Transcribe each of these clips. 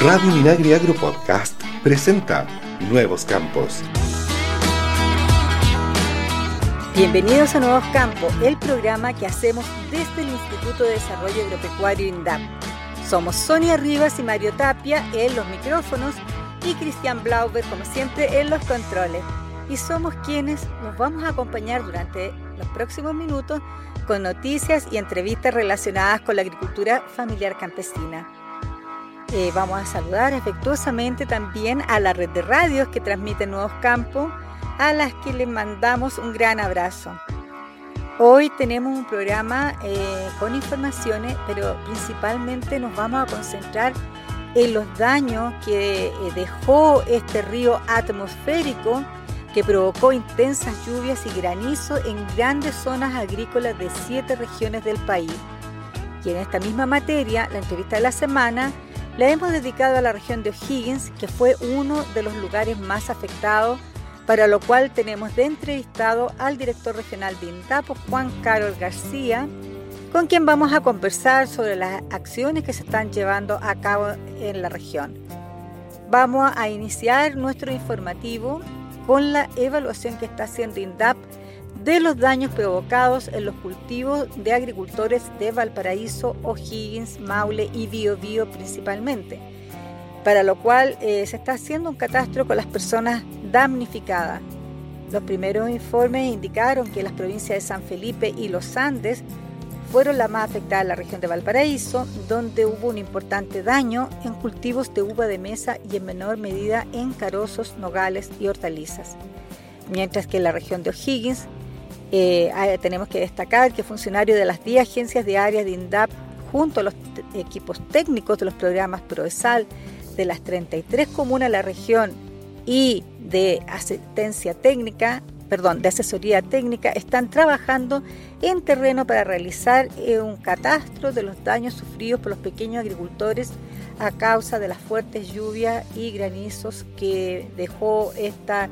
Radio Minagri Agro Podcast presenta Nuevos Campos. Bienvenidos a Nuevos Campos, el programa que hacemos desde el Instituto de Desarrollo Agropecuario INDAP. Somos Sonia Rivas y Mario Tapia en los micrófonos y Cristian Blauber, como siempre, en los controles. Y somos quienes nos vamos a acompañar durante los próximos minutos con noticias y entrevistas relacionadas con la agricultura familiar campesina. Eh, vamos a saludar afectuosamente también a la red de radios que transmiten Nuevos Campos, a las que les mandamos un gran abrazo. Hoy tenemos un programa eh, con informaciones, pero principalmente nos vamos a concentrar en los daños que eh, dejó este río atmosférico que provocó intensas lluvias y granizo en grandes zonas agrícolas de siete regiones del país. Y en esta misma materia, la entrevista de la semana la hemos dedicado a la región de O'Higgins, que fue uno de los lugares más afectados, para lo cual tenemos de entrevistado al director regional de INDAPO, Juan Carlos García, con quien vamos a conversar sobre las acciones que se están llevando a cabo en la región. Vamos a iniciar nuestro informativo con la evaluación que está haciendo INDAP de los daños provocados en los cultivos de agricultores de Valparaíso, O'Higgins, Maule y Biobío principalmente, para lo cual eh, se está haciendo un catastro con las personas damnificadas. Los primeros informes indicaron que las provincias de San Felipe y los Andes fueron las más afectadas en la región de Valparaíso, donde hubo un importante daño en cultivos de uva de mesa y en menor medida en carozos, nogales y hortalizas. Mientras que en la región de O'Higgins eh, tenemos que destacar que funcionarios de las 10 agencias de áreas de INDAP, junto a los equipos técnicos de los programas PROESAL de las 33 comunas de la región y de asistencia técnica, perdón, de asesoría técnica, están trabajando en terreno para realizar eh, un catastro de los daños sufridos por los pequeños agricultores a causa de las fuertes lluvias y granizos que dejó esta,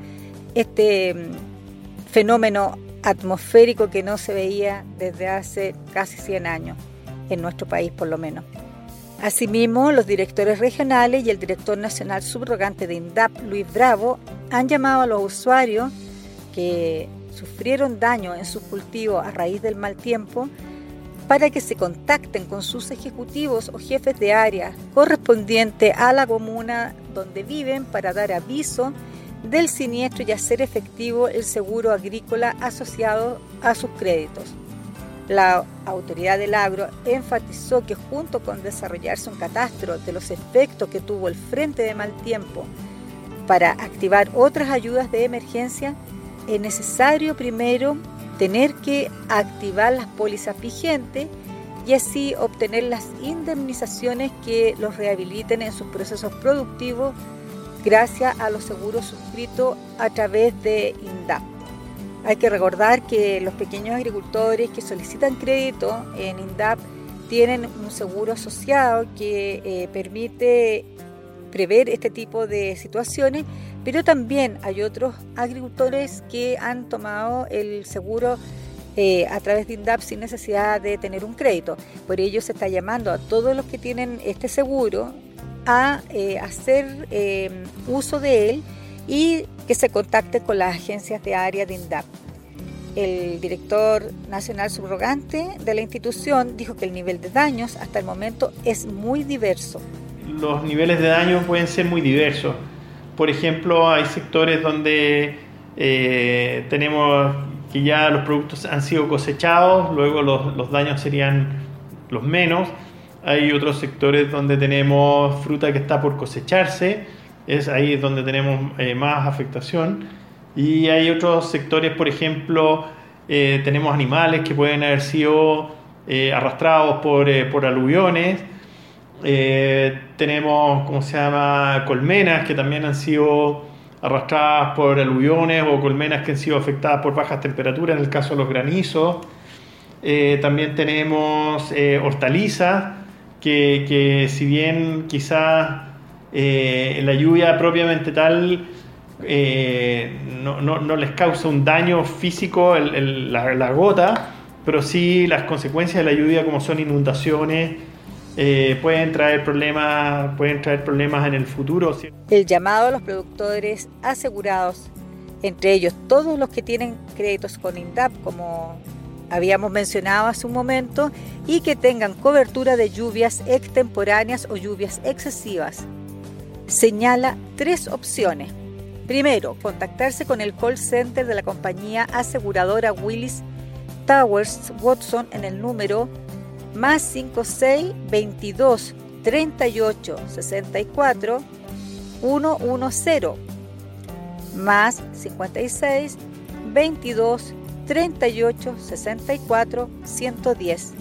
este mm, fenómeno atmosférico que no se veía desde hace casi 100 años, en nuestro país por lo menos. Asimismo, los directores regionales y el director nacional subrogante de INDAP, Luis Bravo, han llamado a los usuarios que sufrieron daño en su cultivo a raíz del mal tiempo para que se contacten con sus ejecutivos o jefes de área correspondiente a la comuna donde viven para dar aviso del siniestro y hacer efectivo el seguro agrícola asociado a sus créditos. La autoridad del agro enfatizó que junto con desarrollarse un catastro de los efectos que tuvo el frente de mal tiempo para activar otras ayudas de emergencia, es necesario primero tener que activar las pólizas vigentes y así obtener las indemnizaciones que los rehabiliten en sus procesos productivos gracias a los seguros suscritos a través de INDAP. Hay que recordar que los pequeños agricultores que solicitan crédito en INDAP tienen un seguro asociado que eh, permite prever este tipo de situaciones, pero también hay otros agricultores que han tomado el seguro eh, a través de INDAP sin necesidad de tener un crédito. Por ello se está llamando a todos los que tienen este seguro a eh, hacer eh, uso de él y que se contacte con las agencias de área de INDAP. El director nacional subrogante de la institución dijo que el nivel de daños hasta el momento es muy diverso. Los niveles de daño pueden ser muy diversos. Por ejemplo, hay sectores donde eh, tenemos que ya los productos han sido cosechados, luego los, los daños serían los menos hay otros sectores donde tenemos fruta que está por cosecharse, es ahí donde tenemos eh, más afectación. Y hay otros sectores, por ejemplo, eh, tenemos animales que pueden haber sido eh, arrastrados por, por aluviones. tenemos, ¿cómo se llama?, colmenas que también han sido arrastradas por aluviones o colmenas que han sido afectadas por bajas temperaturas, en el caso de los granizos. también tenemos hortalizas que, si bien quizás eh, la lluvia propiamente tal eh, no, les causa un daño físico la, gota, pero sí las consecuencias de la lluvia como son inundaciones, eh, pueden traer problemas, pueden traer problemas en el futuro. El llamado a los productores asegurados, entre ellos todos los que tienen créditos con INDAP, como habíamos mencionado hace un momento, y que tengan cobertura de lluvias extemporáneas o lluvias excesivas. Señala tres opciones. Primero, contactarse con el call center de la compañía aseguradora Willis Towers Watson en el número más 56 22 38 64 110 más 56 22 38 64 110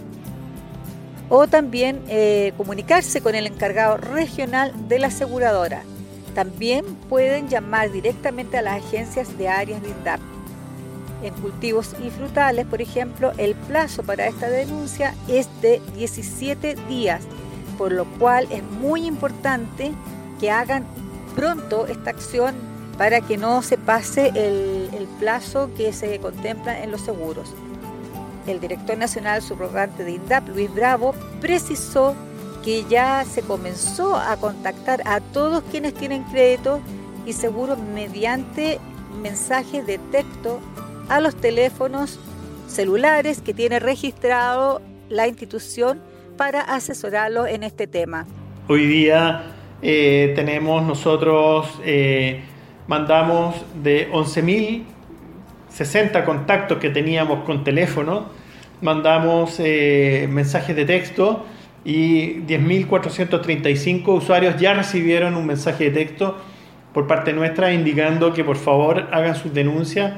o también eh, comunicarse con el encargado regional de la aseguradora. También pueden llamar directamente a las agencias de áreas de INDAP. En cultivos y frutales, por ejemplo, el plazo para esta denuncia es de 17 días, por lo cual es muy importante que hagan pronto esta acción para que no se pase el, plazo que se contempla en los seguros. El director nacional subrogante de INDAP, Luis Bravo, precisó que ya se comenzó a contactar a todos quienes tienen crédito y seguros mediante mensajes de texto a los teléfonos celulares que tiene registrado la institución para asesorarlo en este tema. Hoy día eh, tenemos nosotros, eh, mandamos de 11.060 contactos que teníamos con teléfono, mandamos eh, mensajes de texto y 10.435 usuarios ya recibieron un mensaje de texto por parte nuestra indicando que por favor hagan sus denuncias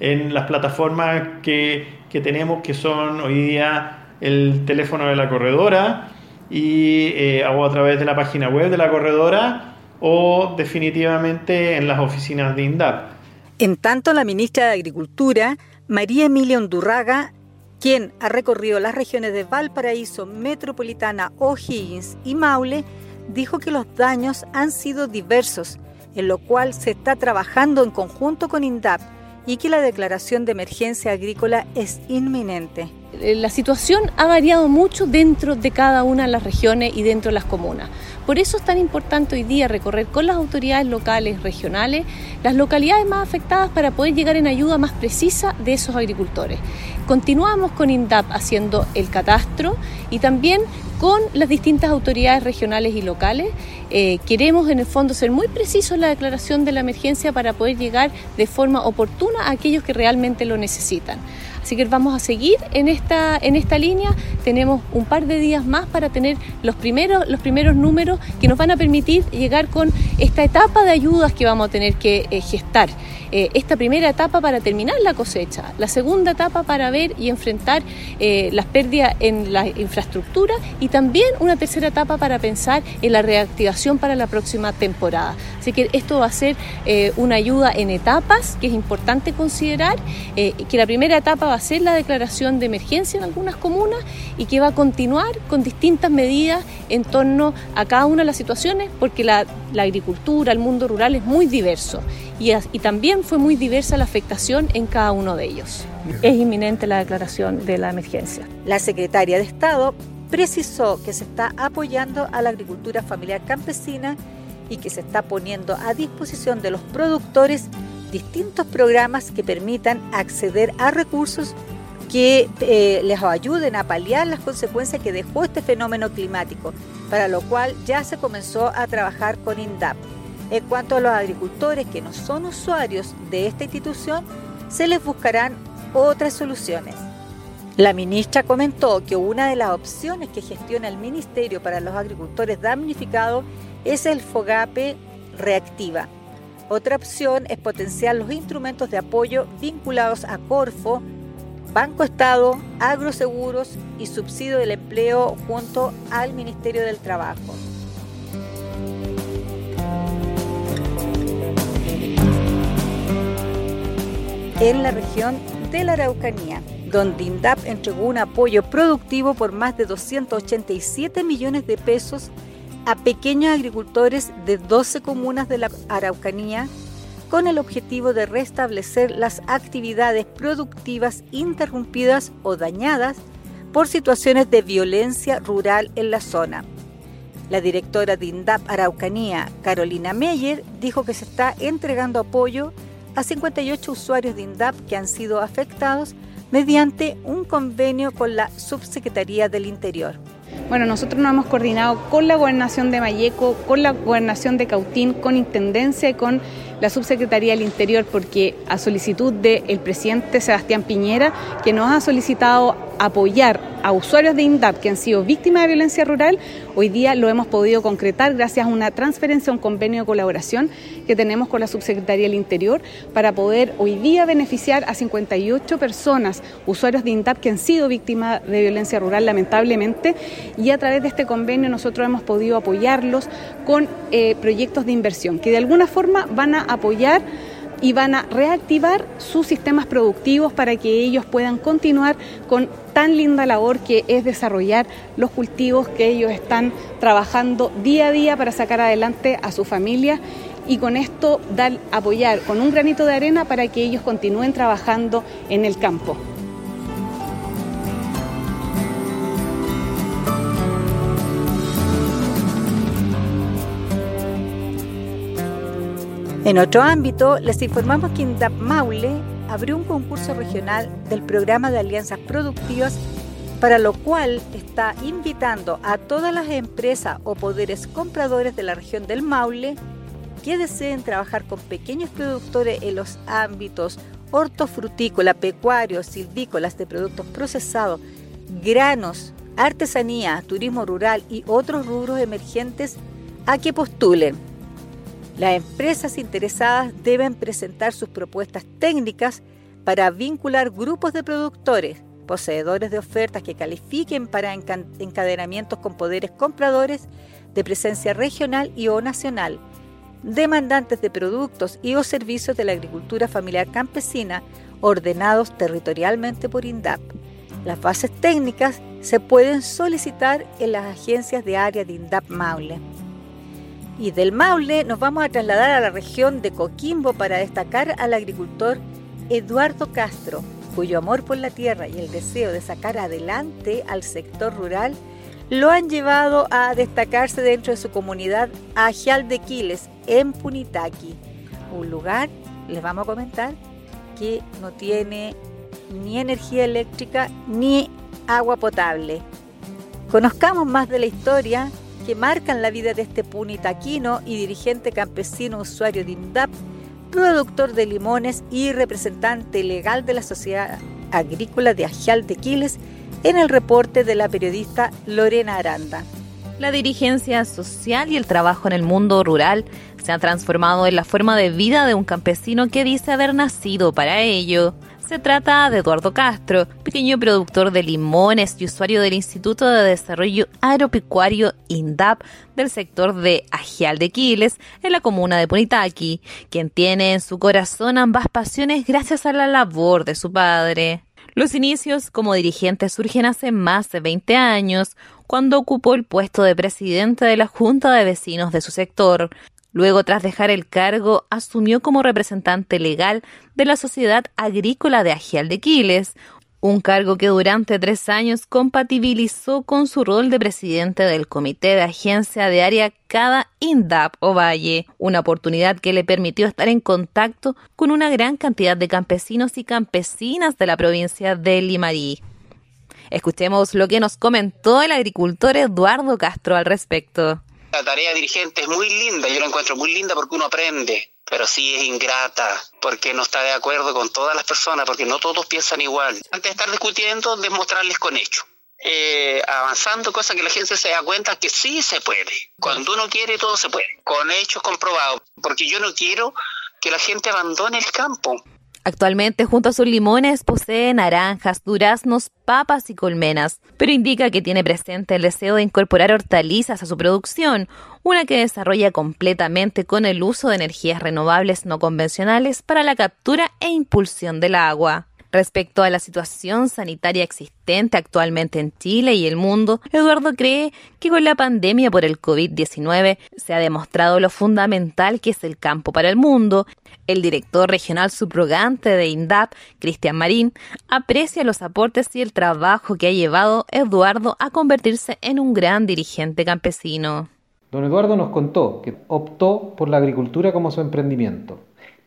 en las plataformas que, que tenemos, que son hoy día el teléfono de la corredora y eh, a través de la página web de la corredora o definitivamente en las oficinas de INDAP. En tanto, la ministra de Agricultura, María Emilia Undurraga, quien ha recorrido las regiones de Valparaíso, Metropolitana, O'Higgins y Maule, dijo que los daños han sido diversos, en lo cual se está trabajando en conjunto con INDAP y que la declaración de emergencia agrícola es inminente. Eh, la situación ha variado mucho dentro de cada una de las regiones y dentro de las comunas. Por eso es tan importante hoy día recorrer con las autoridades locales, regionales, las localidades más afectadas para poder llegar en ayuda más precisa de esos agricultores. Continuamos con INDAP haciendo el catastro y también con las distintas autoridades regionales y locales. Eh, queremos en el fondo ser muy precisos en la declaración de la emergencia para poder llegar de forma oportuna a aquellos que realmente lo necesitan. Así que vamos a seguir en esta, en esta línea. Tenemos un par de días más para tener los primeros, los primeros números que nos van a permitir llegar con esta etapa de ayudas que vamos a tener que eh, gestar. Eh, esta primera etapa para terminar la cosecha, la segunda etapa para ver y enfrentar eh, las pérdidas en la infraestructura y también una tercera etapa para pensar en la reactivación para la próxima temporada. Así que esto va a ser eh, una ayuda en etapas que es importante considerar, que la primera etapa a ser la declaración de emergencia en algunas comunas y que va a continuar con distintas medidas en torno a cada una de las situaciones porque la, la agricultura, el mundo rural es muy diverso y, también fue muy diversa la afectación en cada uno de ellos. Es inminente la declaración de la emergencia. La secretaria de Estado precisó que se está apoyando a la agricultura familiar campesina y que se está poniendo a disposición de los productores distintos programas que permitan acceder a recursos que eh, les ayuden a paliar las consecuencias que dejó este fenómeno climático, para lo cual ya se comenzó a trabajar con INDAP. En cuanto a los agricultores que no son usuarios de esta institución, se les buscarán otras soluciones. La ministra comentó que una de las opciones que gestiona el Ministerio para los agricultores damnificados es el FOGAPE Reactiva. Otra opción es potenciar los instrumentos de apoyo vinculados a Corfo, Banco Estado, agroseguros y subsidio del empleo junto al Ministerio del Trabajo. en la región de la Araucanía, donde INDAP entregó un apoyo productivo por más de 287 millones de pesos a pequeños agricultores de 12 comunas de la Araucanía con el objetivo de restablecer las actividades productivas interrumpidas o dañadas por situaciones de violencia rural en la zona. La directora de INDAP Araucanía, Carolina Meyer, dijo que se está entregando apoyo a 58 usuarios de INDAP que han sido afectados mediante un convenio con la Subsecretaría del Interior. Bueno, nosotros nos hemos coordinado con la gobernación de Mayeco, con la gobernación de Cautín, con Intendencia y con la Subsecretaría del Interior, porque a solicitud del presidente Sebastián Piñera, que nos ha solicitado apoyar a usuarios de INDAP que han sido víctimas de violencia rural, hoy día lo hemos podido concretar gracias a una transferencia, un convenio de colaboración que tenemos con la Subsecretaría del Interior para poder hoy día beneficiar a 58 personas, usuarios de INDAP que han sido víctimas de violencia rural lamentablemente. Y a través de este convenio nosotros hemos podido apoyarlos con eh, proyectos de inversión que de alguna forma van a apoyar y van a reactivar sus sistemas productivos para que ellos puedan continuar con tan linda labor que es desarrollar los cultivos que ellos están trabajando día a día para sacar adelante a su familia y con esto dar apoyar con un granito de arena para que ellos continúen trabajando en el campo. En otro ámbito, les informamos que INDAP Maule abrió un concurso regional del programa de alianzas productivas para lo cual está invitando a todas las empresas o poderes compradores de la región del Maule que deseen trabajar con pequeños productores en los ámbitos hortofrutícola, pecuario, silvícolas de productos procesados, granos, artesanía, turismo rural y otros rubros emergentes a que postulen. Las empresas interesadas deben presentar sus propuestas técnicas para vincular grupos de productores, poseedores de ofertas que califiquen para encadenamientos con poderes compradores de presencia regional y o nacional, demandantes de productos y o servicios de la agricultura familiar campesina ordenados territorialmente por INDAP. Las bases técnicas se pueden solicitar en las agencias de área de INDAP Maule. Y del Maule nos vamos a trasladar a la región de Coquimbo para destacar al agricultor Eduardo Castro, cuyo amor por la tierra y el deseo de sacar adelante al sector rural lo han llevado a destacarse dentro de su comunidad Ajial de Quiles, en Punitaqui, un lugar, les vamos a comentar, que no tiene ni energía eléctrica ni agua potable. Conozcamos más de la historia que marcan la vida de este punitaquino y dirigente campesino usuario de INDAP, productor de limones y representante legal de la Sociedad Agrícola de Ajial de Quiles, en el reporte de la periodista Lorena Aranda. La dirigencia social y el trabajo en el mundo rural se han transformado en la forma de vida de un campesino que dice haber nacido para ello. Se trata de Eduardo Castro, pequeño productor de limones y usuario del Instituto de Desarrollo Agropecuario INDAP del sector de Ajial de Quiles, en la comuna de Punitaqui, quien tiene en su corazón ambas pasiones gracias a la labor de su padre. Los inicios como dirigente surgen hace más de 20 años, cuando ocupó el puesto de presidente de la Junta de Vecinos de su sector, Luego, tras dejar el cargo, asumió como representante legal de la Sociedad Agrícola de Agial de Quiles, un cargo que durante tres años compatibilizó con su rol de presidente del Comité de Agencia de Área Cada INDAP Valle, una oportunidad que le permitió estar en contacto con una gran cantidad de campesinos y campesinas de la provincia de Limarí. Escuchemos lo que nos comentó el agricultor Eduardo Castro al respecto. La tarea dirigente es muy linda, yo la encuentro muy linda porque uno aprende, pero sí es ingrata porque no está de acuerdo con todas las personas, porque no todos piensan igual. Antes de estar discutiendo, demostrarles con hechos. Eh, avanzando, cosa que la gente se da cuenta que sí se puede. Cuando uno quiere, todo se puede, con hechos comprobados, porque yo no quiero que la gente abandone el campo. Actualmente, junto a sus limones, posee naranjas, duraznos, papas y colmenas, pero indica que tiene presente el deseo de incorporar hortalizas a su producción, una que desarrolla completamente con el uso de energías renovables no convencionales para la captura e impulsión del agua. Respecto a la situación sanitaria existente actualmente en Chile y el mundo, Eduardo cree que con la pandemia por el COVID-19 se ha demostrado lo fundamental que es el campo para el mundo. El director regional subrogante de INDAP, Cristian Marín, aprecia los aportes y el trabajo que ha llevado Eduardo a convertirse en un gran dirigente campesino. Don Eduardo nos contó que optó por la agricultura como su emprendimiento,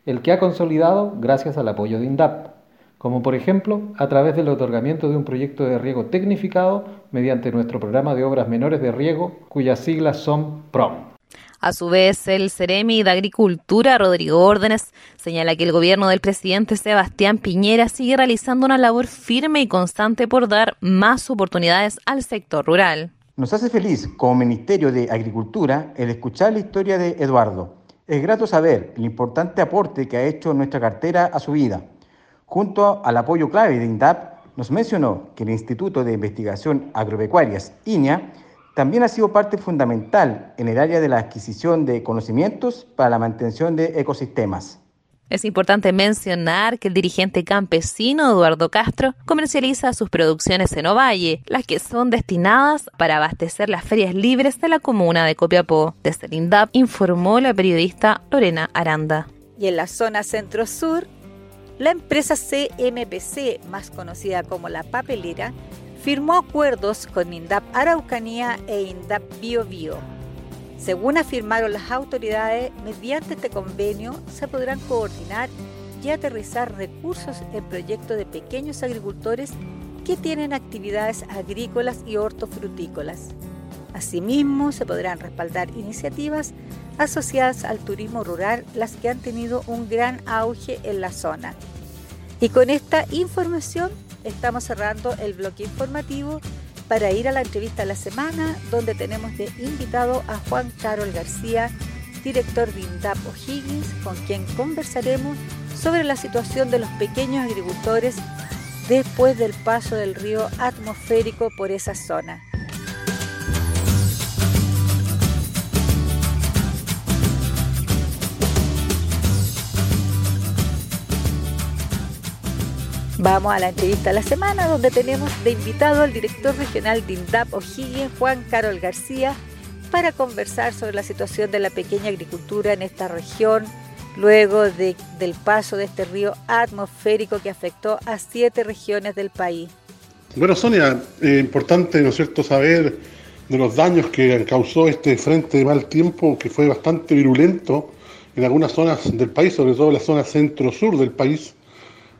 el que ha consolidado gracias al apoyo de INDAP, como por ejemplo a través del otorgamiento de un proyecto de riego tecnificado mediante nuestro programa de obras menores de riego, cuyas siglas son PROM. A su vez, el Ceremi de Agricultura, Rodrigo Órdenes, señala que el gobierno del presidente Sebastián Piñera sigue realizando una labor firme y constante por dar más oportunidades al sector rural. Nos hace feliz como Ministerio de Agricultura el escuchar la historia de Eduardo. Es grato saber el importante aporte que ha hecho nuestra cartera a su vida. Junto al apoyo clave de INDAP, nos mencionó que el Instituto de Investigación Agropecuarias, INIA, también ha sido parte fundamental en el área de la adquisición de conocimientos para la mantención de ecosistemas. Es importante mencionar que el dirigente campesino Eduardo Castro comercializa sus producciones en Ovalle, las que son destinadas para abastecer las ferias libres de la comuna de Copiapó. Desde el INDAP informó la periodista Lorena Aranda. Y en la zona centro-sur, la empresa CMPC, más conocida como La Papelera, firmó acuerdos con INDAP Araucanía e INDAP Bio Bio según afirmaron las autoridades, mediante este convenio se podrán coordinar y aterrizar recursos en proyectos de pequeños agricultores que tienen actividades agrícolas y hortofrutícolas. Asimismo, se podrán respaldar iniciativas asociadas al turismo rural, las que han tenido un gran auge en la zona. Y con esta información estamos cerrando el bloque informativo para ir a la entrevista de la semana, donde tenemos de invitado a Juan Carol García, director de INDAP O'Higgins, con quien conversaremos sobre la situación de los pequeños agricultores después del paso del río atmosférico por esa zona. Vamos a la entrevista de la semana donde tenemos de invitado al director regional de INDAP O'Higgins, Juan Carol García, para conversar sobre la situación de la pequeña agricultura en esta región luego de, del paso de este río atmosférico que afectó a siete regiones del país. Bueno, Sonia, es importante, ¿no cierto?, saber de los daños que causó este frente de mal tiempo que fue bastante virulento en algunas zonas del país, sobre todo en la zona centro-sur del país,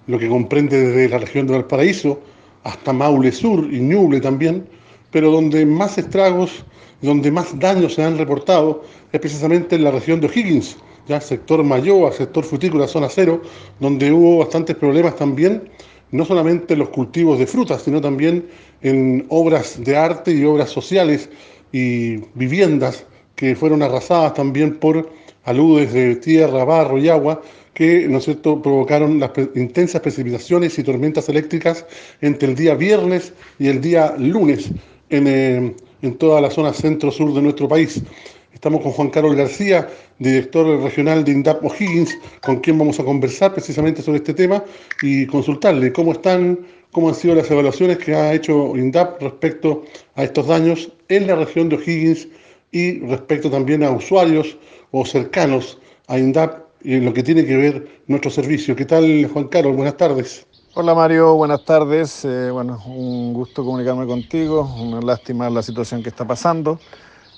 lo que comprende desde la región de Valparaíso hasta Maule Sur y Ñuble también, pero donde más estragos, donde más daños se han reportado es precisamente en la región de O'Higgins, ya sector Mayoa, sector frutícola, zona cero, donde hubo bastantes problemas también, no solamente en los cultivos de frutas, sino también en obras de arte y obras sociales y viviendas que fueron arrasadas también por aludes de tierra, barro y agua que ¿no es cierto? provocaron las intensas precipitaciones y tormentas eléctricas entre el día viernes y el día lunes en, eh, en toda la zona centro-sur de nuestro país. Estamos con Juan Carlos García, director regional de INDAP O'Higgins, con quien vamos a conversar precisamente sobre este tema y consultarle cómo están, cómo han sido las evaluaciones que ha hecho INDAP respecto a estos daños en la región de O'Higgins y respecto también a usuarios o cercanos a INDAP en lo que tiene que ver nuestro servicio. ¿Qué tal, Juan Carlos? Buenas tardes. Hola Mario, buenas tardes. Eh, bueno, un gusto comunicarme contigo. Una lástima la situación que está pasando.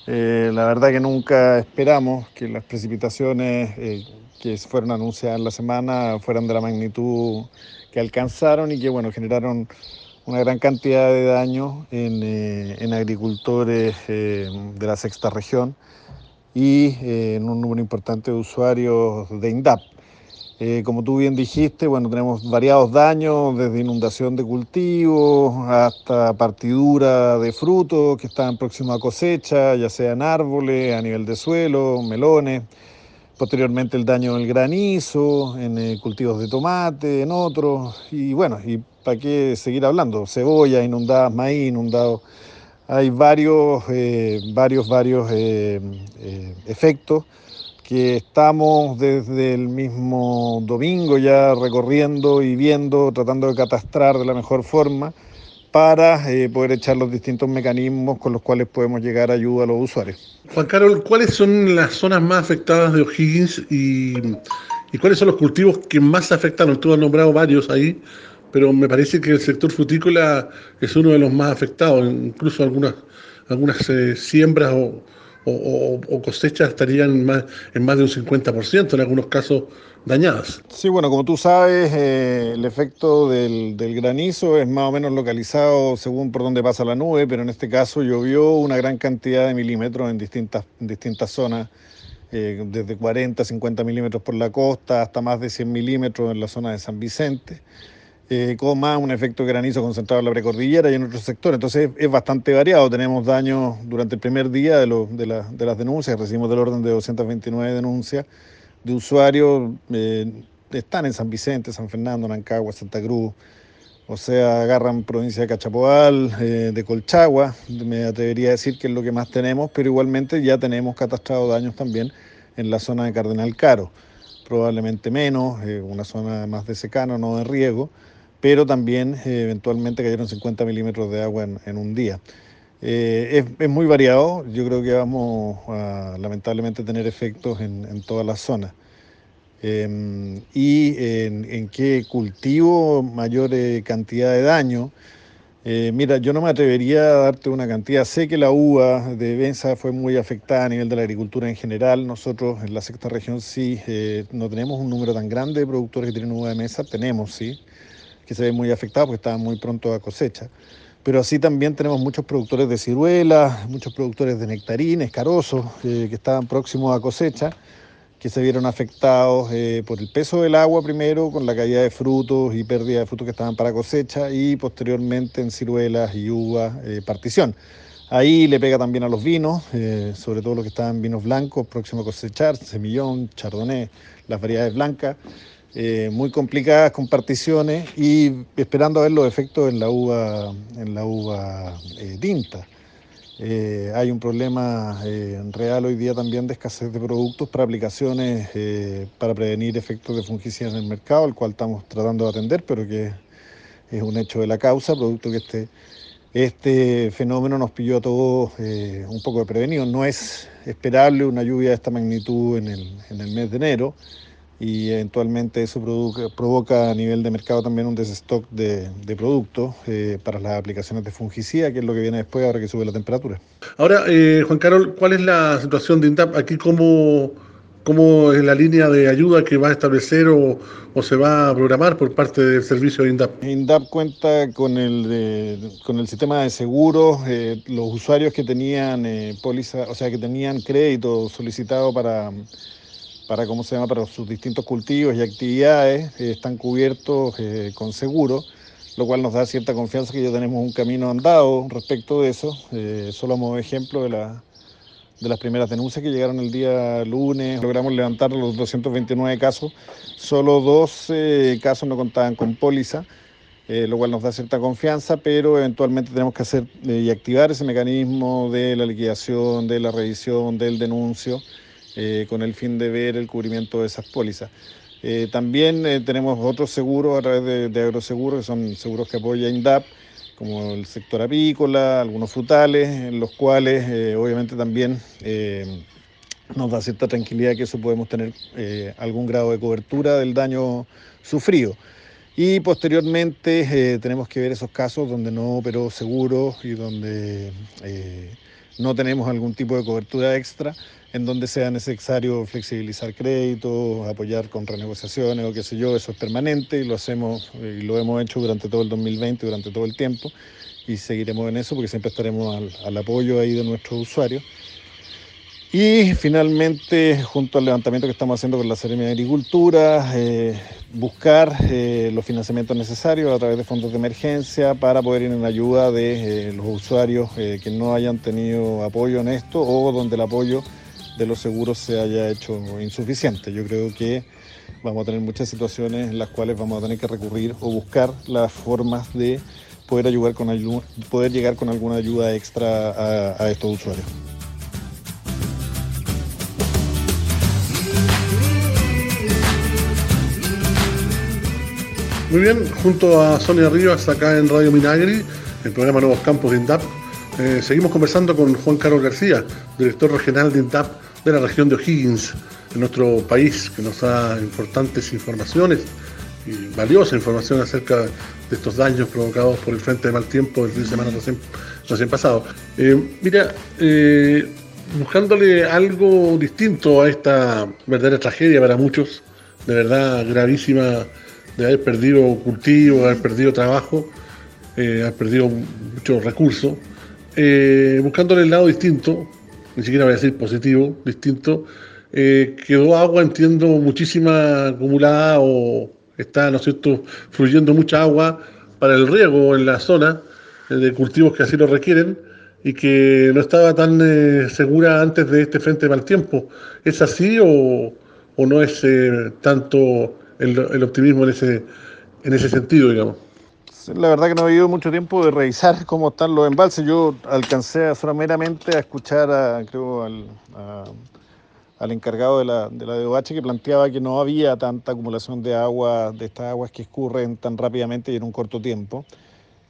Eh, la verdad que nunca esperamos que las precipitaciones eh, que fueron anunciadas en la semana fueran de la magnitud que alcanzaron y que bueno, generaron una gran cantidad de daños en, en agricultores de la sexta región y eh, en un número importante de usuarios de INDAP. Eh, como tú bien dijiste, bueno, tenemos variados daños, desde inundación de cultivos hasta partidura de frutos que están próximos a cosecha, ya sean árboles, a nivel de suelo, melones. Posteriormente el daño en el granizo, en eh, cultivos de tomate, en otros. Y bueno, ¿y para qué seguir hablando? Cebolla inundadas, maíz inundado hay varios, eh, varios, varios eh, eh, efectos que estamos desde el mismo domingo ya recorriendo y viendo, tratando de catastrar de la mejor forma para poder echar los distintos mecanismos con los cuales podemos llegar a ayuda a los usuarios. Juan Carol, ¿cuáles son las zonas más afectadas de O'Higgins y, y cuáles son los cultivos que más se afectaron? Tú has nombrado varios ahí, pero me parece que el sector frutícola es uno de los más afectados, incluso algunas, algunas eh, siembras o, o, cosechas estarían más, en más de un 50%, en algunos casos dañadas. Sí, bueno, como tú sabes, eh, el efecto del, granizo es más o menos localizado según por dónde pasa la nube, pero en este caso llovió una gran cantidad de milímetros en distintas, distintas zonas, eh, desde 40, 50 milímetros por la costa hasta más de 100 milímetros en la zona de San Vicente. Eh, con más un efecto granizo concentrado en la precordillera y en otros sectores. Entonces es bastante variado. Tenemos daños durante el primer día de, las denuncias, recibimos del orden de 229 denuncias de usuarios eh, están en San Vicente, San Fernando, Nancagua, Santa Cruz, o sea, agarran provincia de Cachapoal, eh, de Colchagua, me atrevería a decir que es lo que más tenemos, pero igualmente ya tenemos catastrado daños también en la zona de Cardenal Caro, probablemente menos, eh, una zona más de secano, no de riego, pero también eventualmente cayeron 50 milímetros de agua en, un día. es, muy variado, yo creo que vamos a lamentablemente tener efectos en, en todas las zonas. Em, y en, qué cultivo mayor eh, cantidad de daño. Eh, mira, yo no me atrevería a darte una cantidad. Sé que la uva de Benza fue muy afectada a nivel de la agricultura en general. Nosotros en la sexta región sí eh, no tenemos un número tan grande de productores que tienen uva de mesa. Tenemos, sí, que se ven muy afectados porque estaban muy pronto a cosecha. Pero así también tenemos muchos productores de ciruelas, muchos productores de nectarines, carozos, que estaban próximos a cosecha que se vieron afectados eh, por el peso del agua primero, con la caída de frutos y pérdida de frutos que estaban para cosecha y posteriormente en ciruelas y uvas, eh, partición. Ahí le pega también a los vinos, eh, sobre todo los que estaban vinos blancos, próximos a cosechar, semillón, chardonnay, las variedades blancas, muy complicadas con particiones y esperando a ver los efectos en la uva, en la uva tinta. Eh, hay un problema eh, real hoy día también de escasez de productos para aplicaciones eh, para prevenir efectos de fungicidas en el mercado, el cual estamos tratando de atender, pero que es un hecho de la causa, producto que este, este fenómeno nos pilló a todos un poco de prevenido. No es esperable una lluvia de esta magnitud en el, en el mes de enero y eventualmente eso provoca, a nivel de mercado también un destock de, de productos eh, para las aplicaciones de fungicida, que es lo que viene después ahora que sube la temperatura. Ahora, eh, Juan Carol, ¿cuál es la situación de INDAP? Aquí, ¿cómo, cómo es la línea de ayuda que va a establecer o, o, se va a programar por parte del servicio de INDAP? INDAP cuenta con el, con el sistema de seguros. Eh, los usuarios que tenían póliza, o sea, que tenían crédito solicitado para para cómo se llama para sus distintos cultivos y actividades eh, están cubiertos eh, con seguro, lo cual nos da cierta confianza que ya tenemos un camino andado respecto de eso. Eh, solo como ejemplo de, la, de las primeras denuncias que llegaron el día lunes, logramos levantar los 229 casos, solo dos casos no contaban con póliza. lo cual nos da cierta confianza, pero eventualmente tenemos que hacer y activar ese mecanismo de la liquidación, de la revisión, del denuncio, eh, con el fin de ver el cubrimiento de esas pólizas. Eh, también eh, tenemos otros seguros a través de, de, agroseguros, que son seguros que apoya INDAP, como el sector apícola, algunos frutales, en los cuales obviamente también nos da cierta tranquilidad que eso podemos tener algún grado de cobertura del daño sufrido. Y posteriormente tenemos que ver esos casos donde no operó seguro y donde no tenemos algún tipo de cobertura extra en donde sea necesario flexibilizar créditos, apoyar con renegociaciones o qué sé yo, eso es permanente y lo hacemos y lo hemos hecho durante todo el 2020, durante todo el tiempo y seguiremos en eso porque siempre estaremos al, apoyo ahí de nuestros usuarios. Y finalmente, junto al levantamiento que estamos haciendo con la Seremia de Agricultura, eh, buscar eh, los financiamientos necesarios a través de fondos de emergencia para poder ir en ayuda de eh, los usuarios que no hayan tenido apoyo en esto o donde el apoyo de los seguros se haya hecho insuficiente. Yo creo que vamos a tener muchas situaciones en las cuales vamos a tener que recurrir o buscar las formas de poder, ayudar con poder llegar con alguna ayuda extra a, estos usuarios. Muy bien, junto a Sonia Rivas acá en Radio Minagri, el programa Nuevos Campos de INDAP, eh, seguimos conversando con Juan Carlos García, director regional de INDAP de la región de O'Higgins, en nuestro país, que nos da importantes informaciones y valiosa información acerca de estos daños provocados por el frente de mal tiempo del fin de semana recién, pasado. Eh, mira, eh, buscándole algo distinto a esta verdadera tragedia para muchos, de verdad gravísima, de haber perdido cultivo, haber perdido trabajo, eh, haber perdido muchos recursos, eh, buscándole el lado distinto, ni siquiera voy a decir positivo, distinto, eh, quedó agua, entiendo, muchísima acumulada o está, ¿no es cierto?, fluyendo mucha agua para el riego en la zona de cultivos que así lo requieren y que no estaba tan eh, segura antes de este frente de mal tiempo. ¿Es así o, no es eh, tanto el, optimismo en ese, en ese sentido, digamos? La verdad que no he habido mucho tiempo de revisar cómo están los embalses. Yo alcancé a solamente a escuchar a, creo, al, al encargado de la, de la DOH que planteaba que no había tanta acumulación de agua, de estas aguas que escurren tan rápidamente y en un corto tiempo.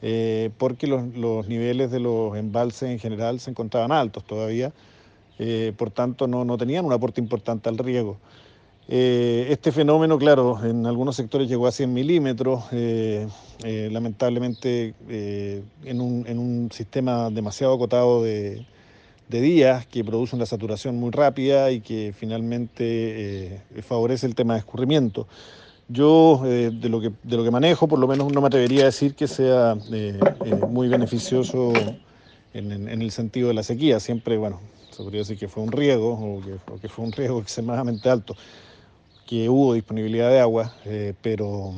Eh, porque los, niveles de los embalses en general se encontraban altos todavía, eh, por tanto no, tenían un aporte importante al riego. Eh, este fenómeno, claro, en algunos sectores llegó a 100 milímetros, lamentablemente en un, sistema demasiado acotado de, días que produce una saturación muy rápida y que finalmente favorece el tema de escurrimiento. Yo, eh, de, lo que, manejo, por lo menos no me atrevería a decir que sea eh, eh, muy beneficioso en, el sentido de la sequía. Siempre, bueno, se podría decir que fue un riego o que, que fue un riego extremadamente alto, que hubo disponibilidad de agua, pero,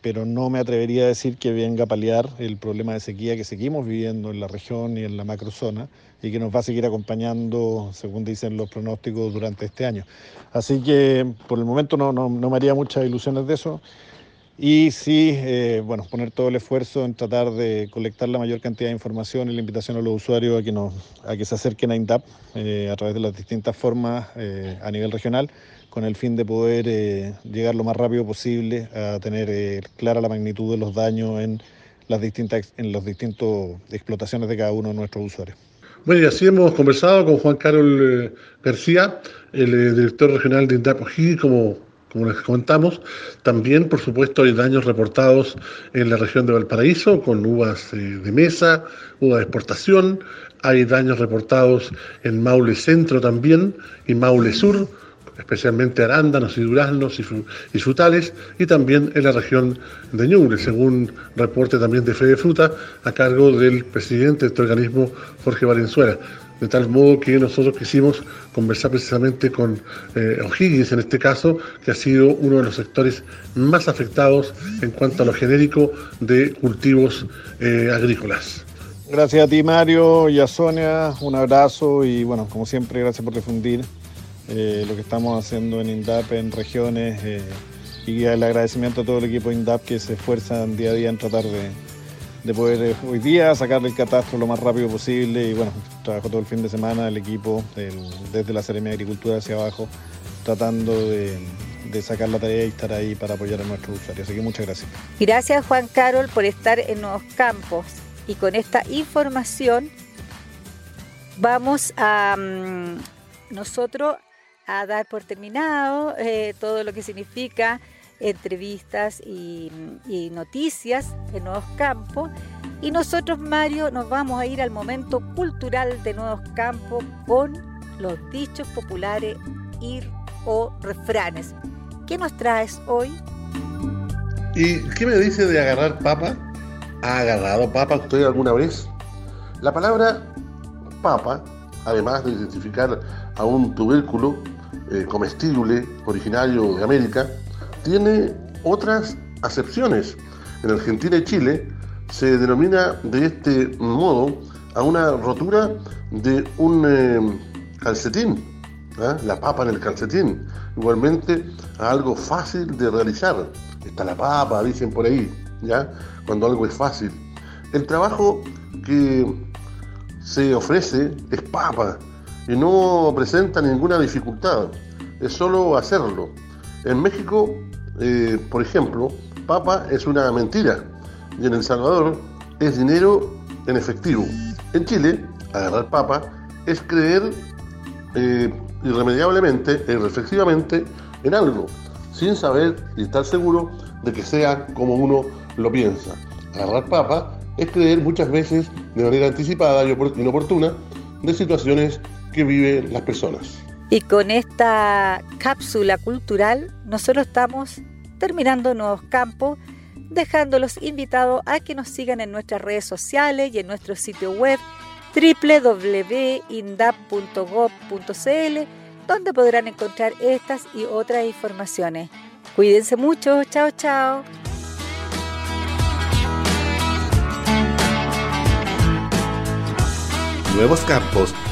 pero no me atrevería a decir que venga a paliar el problema de sequía que seguimos viviendo en la región y en la macrozona y que nos va a seguir acompañando, según dicen los pronósticos, durante este año. Así que por el momento no, no, me haría muchas ilusiones de eso. Y sí, eh, bueno, poner todo el esfuerzo en tratar de colectar la mayor cantidad de información y la invitación a los usuarios a que, nos, a que se acerquen a INDAP eh, a través de las distintas formas eh, a nivel regional, con el fin de poder llegar lo más rápido posible a tener clara la magnitud de los daños en las distintas en las distintas explotaciones de cada uno de nuestros usuarios. Bueno, y así hemos conversado con Juan Carol eh, García, el eh, director regional de INDAP como, como les comentamos. También, por supuesto, hay daños reportados en la región de Valparaíso con uvas eh, de mesa, uvas de exportación. Hay daños reportados en Maule Centro también y Maule Sur especialmente arándanos y duraznos y, frutales, y también en la región de Ñuble, según reporte también de Fede Fruta, a cargo del presidente de este organismo, Jorge Valenzuela. De tal modo que nosotros quisimos conversar precisamente con eh, O'Higgins en este caso, que ha sido uno de los sectores más afectados en cuanto a lo genérico de cultivos eh, agrícolas. Gracias a ti Mario y a Sonia, un abrazo y bueno, como siempre, gracias por difundir eh, lo que estamos haciendo en INDAP en regiones eh, y el agradecimiento a todo el equipo de INDAP que se esfuerzan día a día en tratar de, poder eh, hoy día sacarle el catastro lo más rápido posible y bueno, trabajo todo el fin de semana el equipo desde la Seremia de Agricultura hacia abajo tratando de, de, sacar la tarea y estar ahí para apoyar a nuestros usuarios. Así que muchas gracias. Gracias Juan Carol por estar en Nuevos Campos y con esta información vamos a mm, nosotros a dar por terminado eh, todo lo que significa entrevistas y, noticias en Nuevos Campos. Y nosotros, Mario, nos vamos a ir al momento cultural de Nuevos Campos con los dichos populares ir o refranes. ¿Qué nos traes hoy? ¿Y qué me dice de agarrar papa? ¿Ha agarrado papa usted alguna vez? La palabra papa, además de identificar a un tubérculo eh, comestible originario de América, tiene otras acepciones. En Argentina y Chile se denomina de este modo a una rotura de un eh, calcetín, ¿ah? la papa en el calcetín. Igualmente a algo fácil de realizar. Está la papa, dicen por ahí, ¿ya? Cuando algo es fácil. El trabajo que se ofrece es papa, y no presenta ninguna dificultad, es solo hacerlo. En México, eh, por ejemplo, papa es una mentira y en El Salvador es dinero en efectivo. En Chile, agarrar papa es creer eh, irremediablemente e irreflexivamente en algo, sin saber y estar seguro de que sea como uno lo piensa. Agarrar papa es creer muchas veces de manera anticipada y inoportuna de situaciones que viven las personas. Y con esta cápsula cultural, nosotros estamos terminando nuevos campos, dejándolos invitados a que nos sigan en nuestras redes sociales y en nuestro sitio web www.indap.gov.cl, donde podrán encontrar estas y otras informaciones. Cuídense mucho, chao, chao. Nuevos Campos